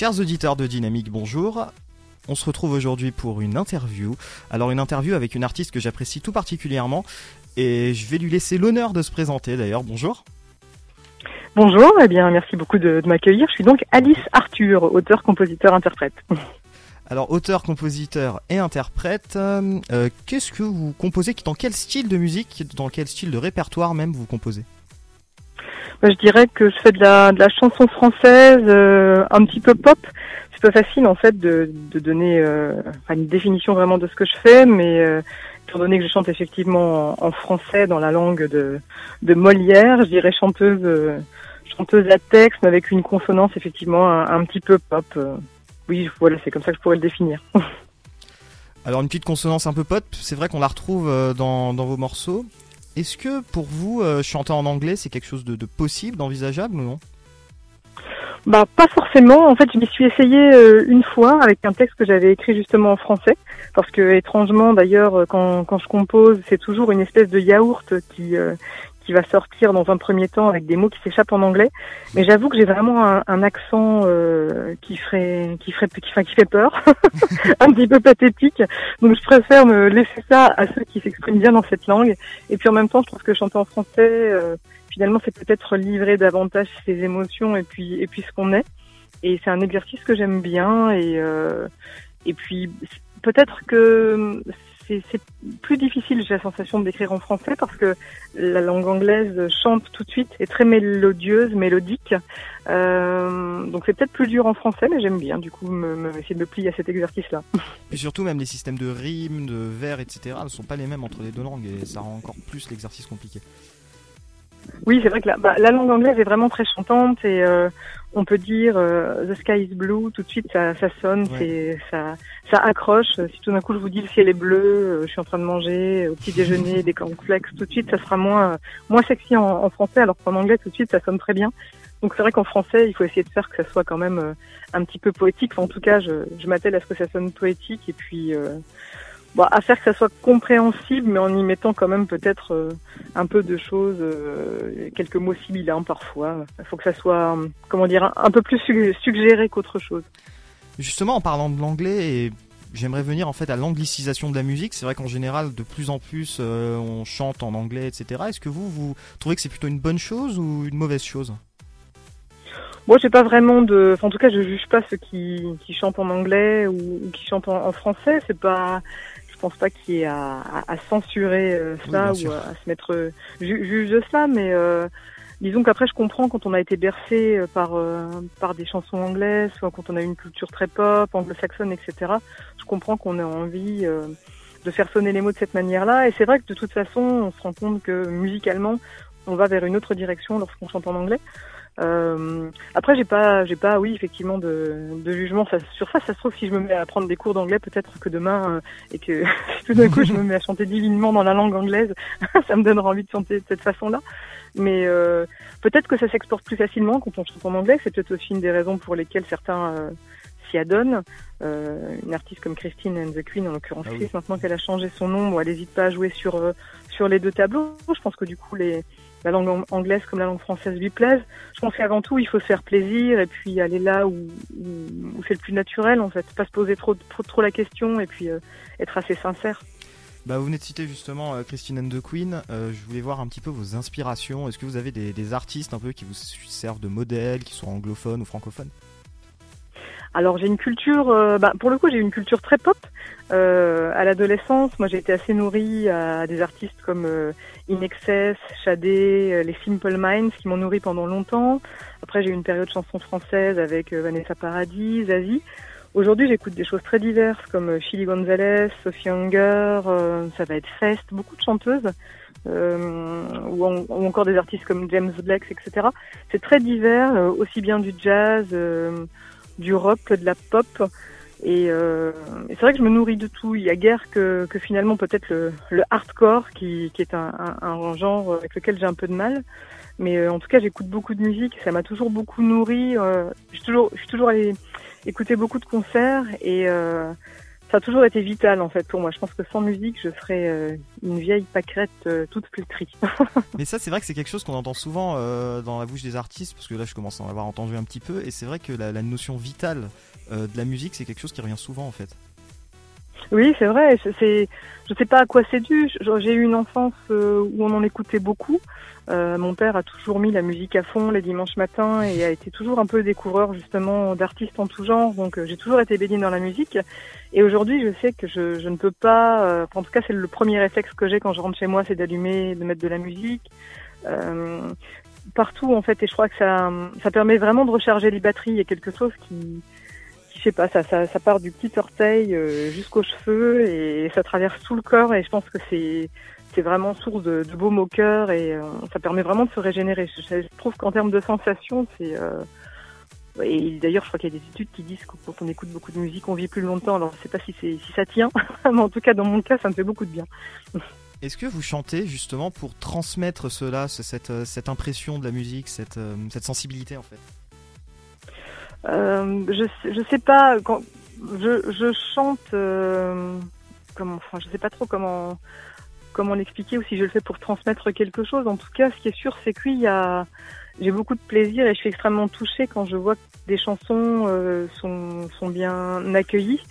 Chers auditeurs de Dynamique, bonjour. On se retrouve aujourd'hui pour une interview. Alors une interview avec une artiste que j'apprécie tout particulièrement et je vais lui laisser l'honneur de se présenter d'ailleurs. Bonjour. Bonjour, eh bien merci beaucoup de, m'accueillir. Je suis donc Alice Arthur, auteur, compositeur, interprète. Alors auteur, compositeur et interprète, euh, qu'est-ce que vous composez Dans quel style de musique, dans quel style de répertoire même vous composez? Je dirais que je fais de la, chanson française, euh, un petit peu pop. C'est pas facile en fait de, donner euh, une définition vraiment de ce que je fais, mais euh, étant donné que je chante effectivement en, français dans la langue de, Molière, je dirais chanteuse chanteuse à texte, mais avec une consonance effectivement un, petit peu pop. Oui, c'est comme ça que je pourrais le définir. Alors une petite consonance un peu pop, c'est vrai qu'on la retrouve dans, dans vos morceaux. Est-ce que pour vous, euh, chanter en anglais, c'est quelque chose de, possible, d'envisageable ou non? Bah pas forcément. En fait, je m'y suis essayée euh, une fois avec un texte que j'avais écrit justement en français, parce que étrangement d'ailleurs, euh, quand, quand je compose, c'est toujours une espèce de yaourt qui qui va sortir dans un premier temps avec des mots qui s'échappent en anglais. Mais j'avoue que j'ai vraiment un, un accent euh, qui ferait, qui ferait, qui, enfin, qui fait peur, un petit peu pathétique. Donc je préfère me laisser ça à ceux qui s'expriment bien dans cette langue. Et puis en même temps, je trouve que chanter en français, euh, finalement, c'est peut-être livrer davantage ses émotions et puis et puis ce qu'on est. Et c'est un exercice que j'aime bien. Et euh, et puis peut-être que c'est plus difficile, j'ai la sensation, d'écrire en français parce que la langue anglaise chante tout de suite, est très mélodieuse, mélodique. Euh, donc c'est peut-être plus dur en français, mais j'aime bien du coup me, essayer de me plier à cet exercice-là. Et surtout, même les systèmes de rimes, de vers, etc., ne sont pas les mêmes entre les deux langues et ça rend encore plus l'exercice compliqué. Oui, c'est vrai que la, bah, la, langue anglaise est vraiment très chantante et euh, on peut dire euh, The sky is blue, tout de suite ça, ça sonne, c'est ça, ça accroche. Si tout d'un coup je vous dis le ciel est bleu, euh, je suis en train de manger au petit déjeuner des cornflakes, tout de suite ça sera moins moins sexy en, en français, alors qu'en anglais tout de suite ça sonne très bien. Donc c'est vrai qu'en français il faut essayer de faire que ça soit quand même un petit peu poétique. en tout cas, je, je m'attelle à ce que ça sonne poétique et puis bon, à faire que ça soit compréhensible, mais en y mettant quand même peut-être euh, un peu de choses, euh, quelques mots sibyllins parfois. Il faut que ça soit, comment dire, un, peu plus suggéré qu'autre chose. Justement, en parlant de l'anglais, et j'aimerais venir en fait à l'anglicisation de la musique. C'est vrai qu'en général, de plus en plus, euh, on chante en anglais, etc. Est-ce que vous, vous trouvez que c'est plutôt une bonne chose ou une mauvaise chose? Moi, j'ai pas vraiment de. en tout cas, je juge pas ceux qui, qui chantent en anglais ou, qui chantent en, en français. C'est pas pense pas qu'il y ait à, à, censurer euh, ça ou à, se mettre euh, juge de cela, mais euh, disons qu'après je comprends quand on a été bercé euh, par par des chansons anglaises, soit quand on a une culture très pop, anglo-saxonne, etc. Je comprends qu'on ait envie de faire sonner les mots de cette manière-là, et c'est vrai que de toute façon, on se rend compte que musicalement, on va vers une autre direction lorsqu'on chante en anglais. Euh, après, j'ai pas, j'ai pas, oui, effectivement, de, de jugement ça, sur ça. Ça se trouve, si je me mets à prendre des cours d'anglais, peut-être que demain, euh, et que tout d'un coup, je me mets à chanter divinement dans la langue anglaise, ça me donnera envie de chanter de cette façon-là. Mais euh, peut-être que ça s'exporte plus facilement quand on chante en anglais. C'est peut-être aussi une des raisons pour lesquelles certains euh, s'y adonnent. Euh, une artiste comme Christine and the Queen, en l'occurrence ah maintenant qu'elle a changé son nom, elle n'hésite pas à jouer sur sur les deux tableaux. Je pense que du coup, les la langue anglaise comme la langue française lui plaise. Je pense qu'avant tout, il faut se faire plaisir et puis aller là où, c'est le plus naturel, en fait. Pas se poser trop, trop, trop la question et puis euh, être assez sincère. Bah, vous venez de citer justement euh, Christine and the Queen. Euh, je voulais voir un petit peu vos inspirations. Est-ce que vous avez des, des artistes un peu qui vous servent de modèle, qui sont anglophones ou francophones? Alors j'ai une culture, euh, bah, pour le coup j'ai une culture très pop. Euh, à l'adolescence, moi j'ai été assez nourrie à des artistes comme euh, In Excess, Shadé, euh, les Simple Minds qui m'ont nourri pendant longtemps. Après j'ai eu une période chanson française avec Vanessa Paradis, Zazie. Aujourd'hui j'écoute des choses très diverses comme Chili Gonzalez, Sophie Hunger, ça va être Fest, beaucoup de chanteuses. ou, ou, encore des artistes comme James Blake, etc. C'est très divers, aussi bien du jazz, du rock de la pop. Euh, et, c'est vrai que je me nourris de tout. Il y a guère que, que finalement peut-être le, le, hardcore qui, qui est un, un, genre avec lequel j'ai un peu de mal. Mais euh, en tout cas, j'écoute beaucoup de musique. Ça m'a toujours beaucoup nourri. Euh, je suis toujours, je toujours allée écouter beaucoup de concerts et ça a toujours été vital en fait pour moi. Je pense que sans musique, je serais euh, une vieille pâquerette euh, toute flétrie. Mais ça, c'est vrai que c'est quelque chose qu'on entend souvent euh, dans la bouche des artistes, parce que là, je commence à en avoir entendu un petit peu, et c'est vrai que la, la notion vitale de la musique, c'est quelque chose qui revient souvent en fait. Oui, c'est vrai. C'est, je sais pas à quoi c'est dû. J'ai eu une enfance euh, où on en écoutait beaucoup. Euh, mon père a toujours mis la musique à fond les dimanches matins et a été toujours un peu découvreur justement d'artistes en tout genre. Donc euh, j'ai toujours été baignée dans la musique. Et aujourd'hui, je sais que je, je ne peux pas. en tout cas, c'est le premier réflexe que j'ai quand je rentre chez moi, c'est d'allumer, de mettre de la musique. partout en fait, et je crois que ça, ça permet vraiment de recharger les batteries. Il y a quelque chose qui je sais pas, ça, ça, part du petit orteil euh, jusqu'aux cheveux et ça traverse tout le corps et je pense que c'est c'est vraiment source de, de au cœur et euh, ça permet vraiment de se régénérer. Je, trouve qu'en termes de sensations, c'est euh, et d'ailleurs, je crois qu'il y a des études qui disent que quand on écoute beaucoup de musique, on vit plus longtemps. Alors, je sais pas si, si ça tient, mais en tout cas, dans mon cas, ça me fait beaucoup de bien. Est-ce que vous chantez justement pour transmettre cela, cette, cette impression de la musique, cette, cette sensibilité en fait? Je je sais pas quand je je chante euh, comment enfin je sais pas trop comment comment l'expliquer ou si je le fais pour transmettre quelque chose. En tout cas, ce qui est sûr, c'est qu'il y a j'ai beaucoup de plaisir et je suis extrêmement touchée quand je vois que des chansons euh, sont sont bien accueillies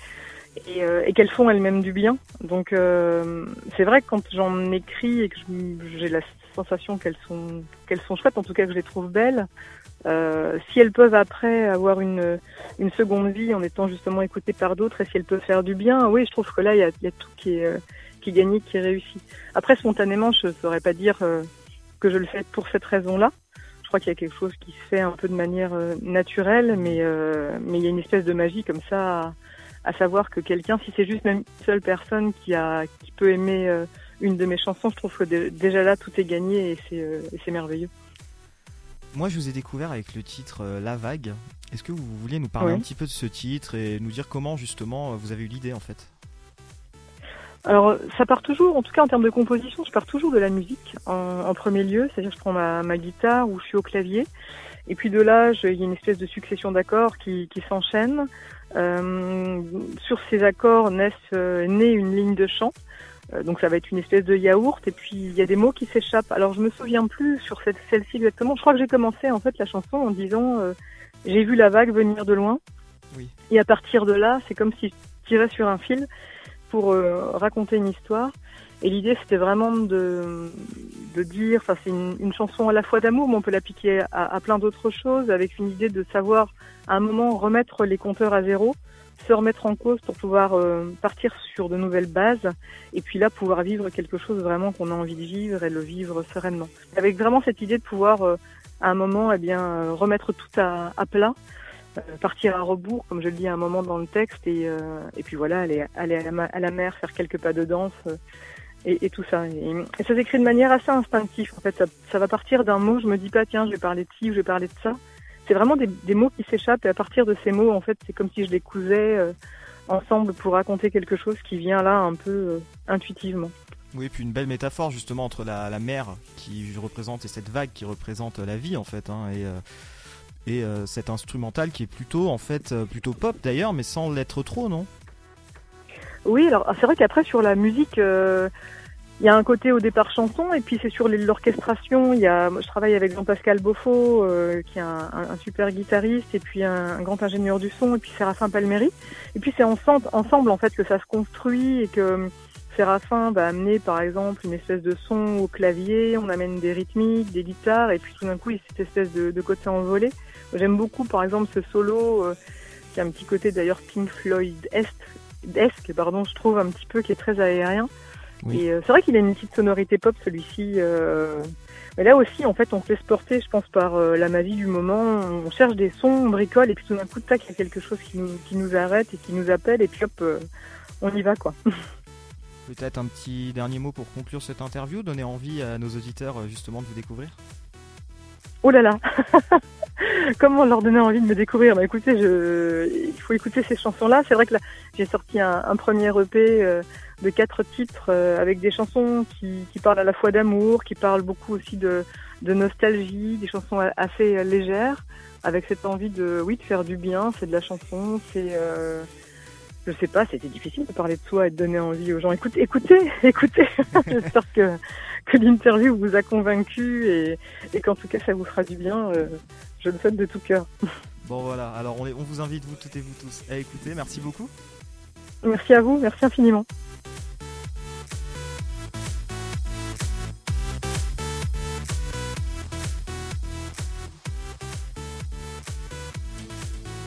et, euh, et qu'elles font elles-mêmes du bien. Donc euh, c'est vrai que quand j'en écris et que j'ai la sensation qu'elles sont qu'elles sont chouettes, en tout cas que je les trouve belles, euh, si elles peuvent après avoir une, une seconde vie en étant justement écoutées par d'autres et si elles peuvent faire du bien, oui, je trouve que là, il y a, y a, tout qui est, euh, qui est gagné, qui est réussi. Après, spontanément, je ne saurais pas dire euh, que je le fais pour cette raison-là. Je crois qu'il y a quelque chose qui se fait un peu de manière naturelle, mais mais il y a une espèce de magie comme ça, à, à savoir que quelqu'un, si c'est juste même une seule personne qui a qui peut aimer une de mes chansons, je trouve que déjà là, tout est gagné et c'est merveilleux. Moi, je vous ai découvert avec le titre euh, La Vague. Est-ce que vous vouliez nous parler un petit peu de ce titre et nous dire comment justement euh, vous avez eu l'idée en fait? Alors, ça part toujours, en tout cas en termes de composition, je pars toujours de la musique en, premier lieu, c'est-à-dire je prends ma, ma, guitare ou je suis au clavier, et puis de là, il y a une espèce de succession d'accords qui, qui s'enchaînent. Euh, sur ces accords naissent, euh, naît une ligne de chant. Euh, donc ça va être une espèce de yaourt et puis il y a des mots qui s'échappent. Alors je me souviens plus sur cette celle-ci exactement. Je crois que j'ai commencé en fait la chanson en disant euh, j'ai vu la vague venir de loin. Oui. Et à partir de là, c'est comme si je tirais sur un fil pour euh, raconter une histoire. Et l'idée c'était vraiment de, de dire, enfin c'est une, une, chanson à la fois d'amour, mais on peut l'appliquer à, à plein d'autres choses, avec une idée de savoir à un moment remettre les compteurs à zéro se remettre en cause pour pouvoir euh, partir sur de nouvelles bases et puis là pouvoir vivre quelque chose vraiment qu'on a envie de vivre et le vivre sereinement. Avec vraiment cette idée de pouvoir euh, à un moment eh bien euh, remettre tout à, à plat, partir à rebours comme je le dis à un moment dans le texte et, et puis voilà aller, aller à, la, à la mer faire quelques pas de danse et, tout ça. Et, ça s'écrit de manière assez instinctive. En fait, ça, va partir d'un mot. Je me dis pas tiens, je vais parler de ci ou je vais parler de ça c'est vraiment des, mots qui s'échappent et à partir de ces mots, en fait, c'est comme si je les cousais euh, ensemble pour raconter quelque chose qui vient là un peu euh, intuitivement. Oui, et puis une belle métaphore justement entre la, mer qui représente et cette vague qui représente la vie en fait, hein, et, euh, et cet instrumental qui est plutôt en fait plutôt pop d'ailleurs, mais sans l'être trop, non? Oui, alors c'est vrai qu'après sur la musique il y a un côté au départ chanson et puis c'est sur l'orchestration. Il y a, je travaille avec Jean-Pascal Beaufort, euh, qui est un, un, super guitariste et puis un, un, grand ingénieur du son et puis Séraphin Palméry. Et puis c'est ensemble, ensemble en fait que ça se construit et que Séraphin va amener par exemple une espèce de son au clavier, on amène des rythmiques, des guitares et puis tout d'un coup il y a cette espèce de, de côté envolé. J'aime beaucoup par exemple ce solo euh, qui a un petit côté d'ailleurs Pink Floyd-esque, pardon, je trouve un petit peu qui est très aérien. Oui. Et euh, c'est vrai qu'il a une petite sonorité pop celui-ci. Euh... Mais là aussi, en fait, on se laisse porter, je pense, par euh, la magie du moment. On cherche des sons, on bricole, et puis tout d'un coup, tac, il y a quelque chose qui nous, qui nous arrête et qui nous appelle, et puis hop, on y va, quoi. Peut-être un petit dernier mot pour conclure cette interview, donner envie à nos auditeurs justement de vous découvrir? Oh là là Comment leur donner envie de me découvrir Bah écoutez, il faut écouter ces chansons-là. C'est vrai que là, j'ai sorti un, premier EP euh, de quatre titres euh, avec des chansons qui, parlent à la fois d'amour, qui parlent beaucoup aussi de, nostalgie, des chansons assez légères, avec cette envie de, oui, faire du bien. C'est de la chanson, c'est euh, je sais pas, c'était difficile de parler de soi et de donner envie aux gens. Écoutez, écoutez, écoutez. J'espère que, que l'interview vous a convaincu et, et qu'en tout cas ça vous fera du bien. Euh, je le souhaite de tout cœur. Bon voilà, alors on, on vous invite vous toutes et vous tous à écouter. Merci beaucoup. Merci à vous, merci infiniment.